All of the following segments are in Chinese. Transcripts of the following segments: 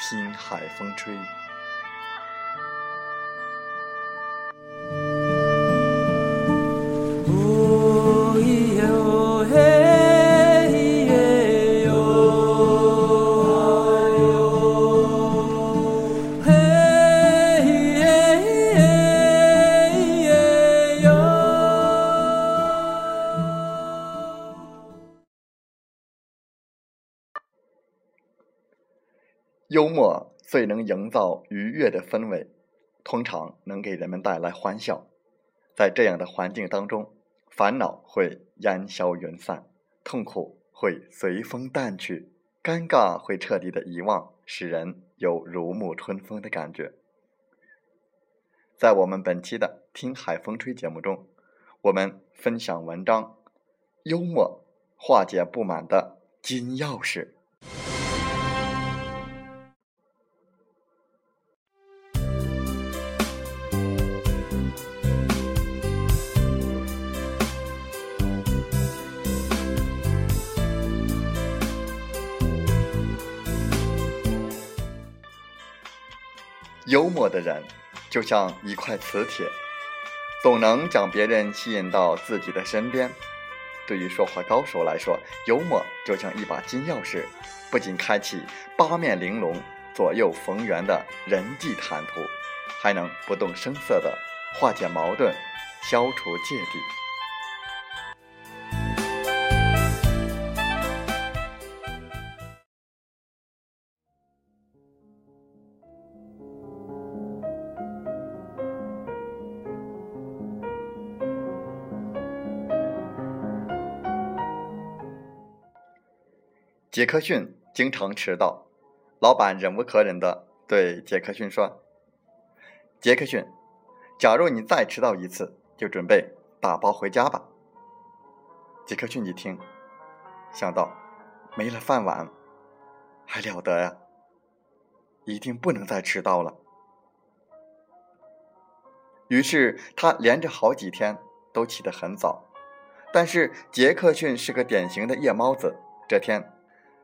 听海风吹。幽默最能营造愉悦的氛围，通常能给人们带来欢笑。在这样的环境当中，烦恼会烟消云散，痛苦会随风淡去，尴尬会彻底的遗忘，使人有如沐春风的感觉。在我们本期的《听海风吹》节目中，我们分享文章：幽默化解不满的金钥匙。幽默的人就像一块磁铁，总能将别人吸引到自己的身边。对于说话高手来说，幽默就像一把金钥匙，不仅开启八面玲珑、左右逢源的人际坦途，还能不动声色地化解矛盾、消除芥蒂。杰克逊经常迟到，老板忍无可忍的对杰克逊说：“杰克逊，假如你再迟到一次，就准备打包回家吧。”杰克逊一听，想到没了饭碗，还了得呀！一定不能再迟到了。于是他连着好几天都起得很早，但是杰克逊是个典型的夜猫子，这天。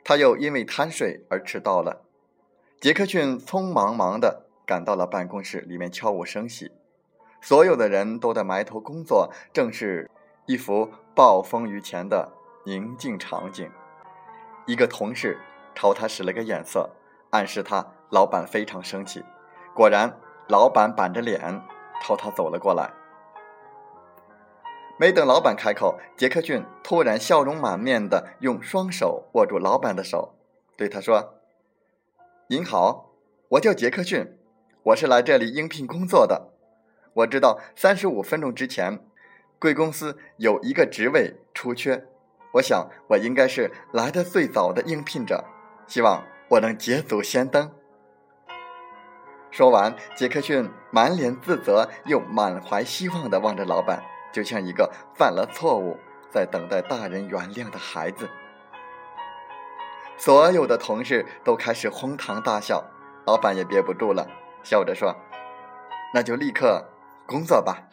他又因为贪睡而迟到了。杰克逊匆忙忙地赶到了办公室，里面悄无声息，所有的人都在埋头工作，正是一幅暴风雨前的宁静场景。一个同事朝他使了个眼色，暗示他老板非常生气。果然，老板板着脸朝他走了过来。没等老板开口，杰克逊突然笑容满面的用双手握住老板的手，对他说：“您好，我叫杰克逊，我是来这里应聘工作的。我知道三十五分钟之前，贵公司有一个职位出缺，我想我应该是来的最早的应聘者，希望我能捷足先登。”说完，杰克逊满脸自责又满怀希望的望着老板。就像一个犯了错误，在等待大人原谅的孩子。所有的同事都开始哄堂大笑，老板也憋不住了，笑着说：“那就立刻工作吧。”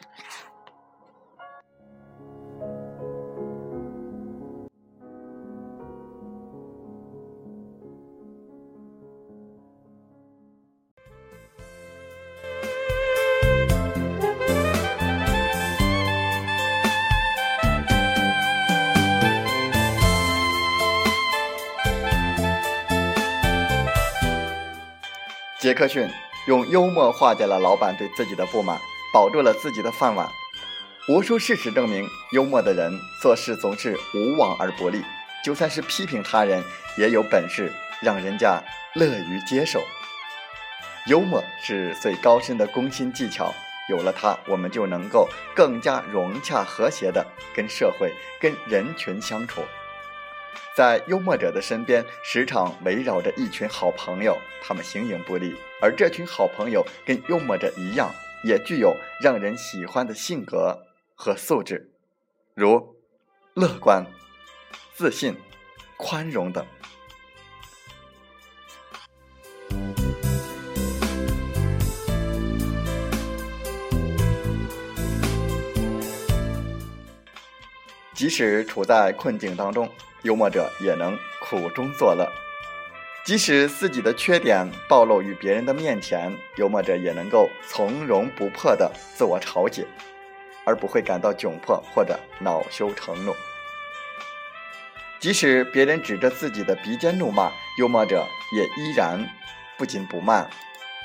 杰克逊用幽默化解了老板对自己的不满，保住了自己的饭碗。无数事实证明，幽默的人做事总是无往而不利，就算是批评他人，也有本事让人家乐于接受。幽默是最高深的攻心技巧，有了它，我们就能够更加融洽和谐的跟社会、跟人群相处。在幽默者的身边，时常围绕着一群好朋友，他们形影不离。而这群好朋友跟幽默者一样，也具有让人喜欢的性格和素质，如乐观、自信、宽容等。即使处在困境当中。幽默者也能苦中作乐，即使自己的缺点暴露于别人的面前，幽默者也能够从容不迫地自我调节，而不会感到窘迫或者恼羞成怒。即使别人指着自己的鼻尖怒骂，幽默者也依然不紧不慢，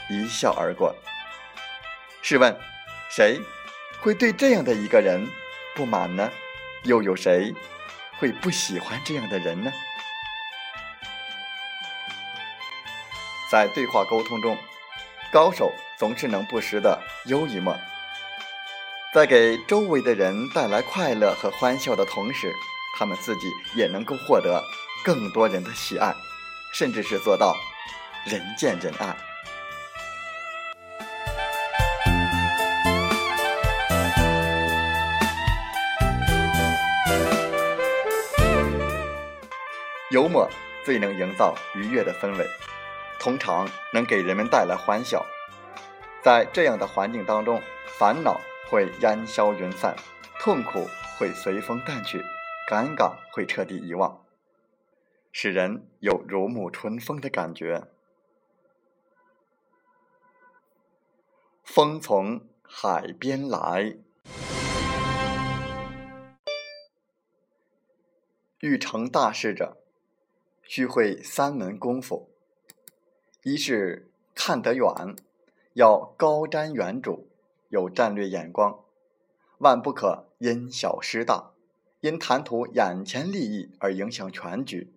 一笑而过。试问，谁会对这样的一个人不满呢？又有谁？会不喜欢这样的人呢？在对话沟通中，高手总是能不时的幽一默，在给周围的人带来快乐和欢笑的同时，他们自己也能够获得更多人的喜爱，甚至是做到人见人爱。幽默最能营造愉悦的氛围，通常能给人们带来欢笑。在这样的环境当中，烦恼会烟消云散，痛苦会随风淡去，尴尬会彻底遗忘，使人有如沐春风的感觉。风从海边来，欲成大事者。须会三门功夫：一是看得远，要高瞻远瞩，有战略眼光，万不可因小失大，因贪图眼前利益而影响全局；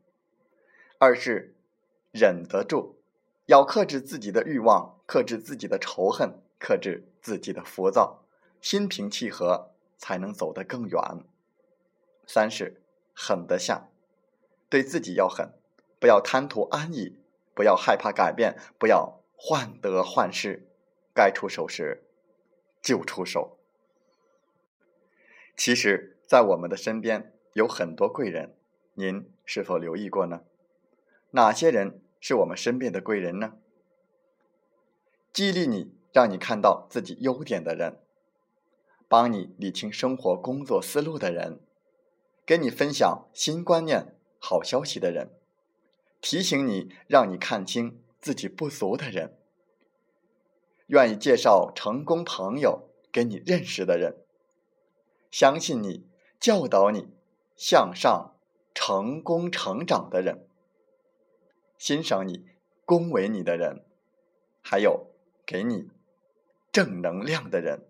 二是忍得住，要克制自己的欲望，克制自己的仇恨，克制自己的浮躁，心平气和，才能走得更远；三是狠得下，对自己要狠。不要贪图安逸，不要害怕改变，不要患得患失，该出手时就出手。其实，在我们的身边有很多贵人，您是否留意过呢？哪些人是我们身边的贵人呢？激励你、让你看到自己优点的人，帮你理清生活工作思路的人，跟你分享新观念、好消息的人。提醒你，让你看清自己不足的人，愿意介绍成功朋友给你认识的人，相信你、教导你向上、成功成长的人，欣赏你、恭维你的人，还有给你正能量的人。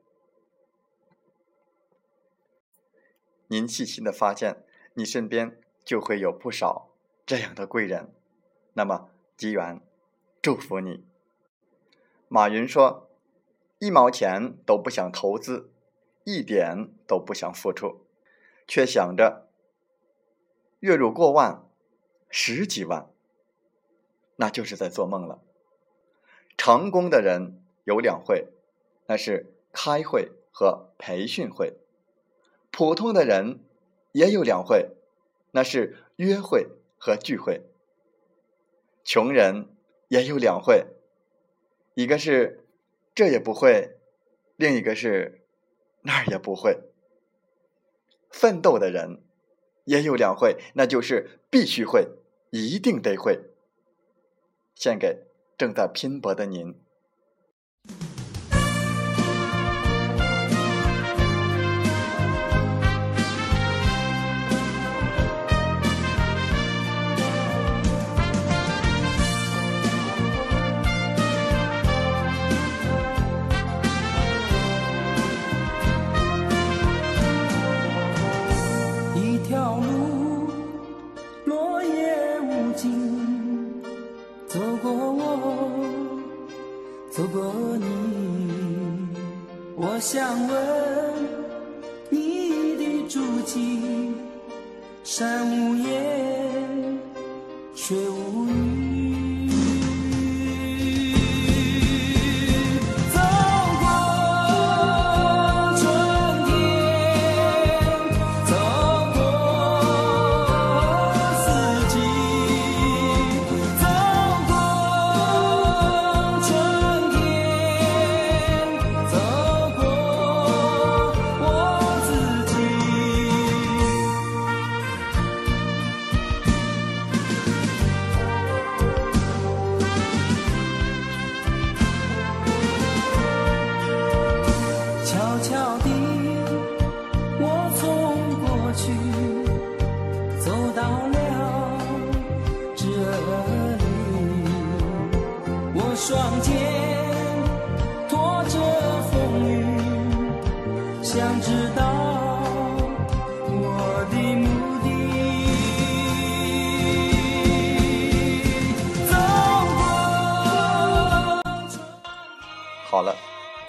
您细心的发现，你身边就会有不少这样的贵人。那么，机缘，祝福你。马云说：“一毛钱都不想投资，一点都不想付出，却想着月入过万、十几万，那就是在做梦了。”成功的人有两会，那是开会和培训会；普通的人也有两会，那是约会和聚会。穷人也有两会，一个是这也不会，另一个是那儿也不会。奋斗的人也有两会，那就是必须会，一定得会。献给正在拼搏的您。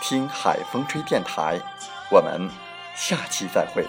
听海风吹电台”。我们下期再会。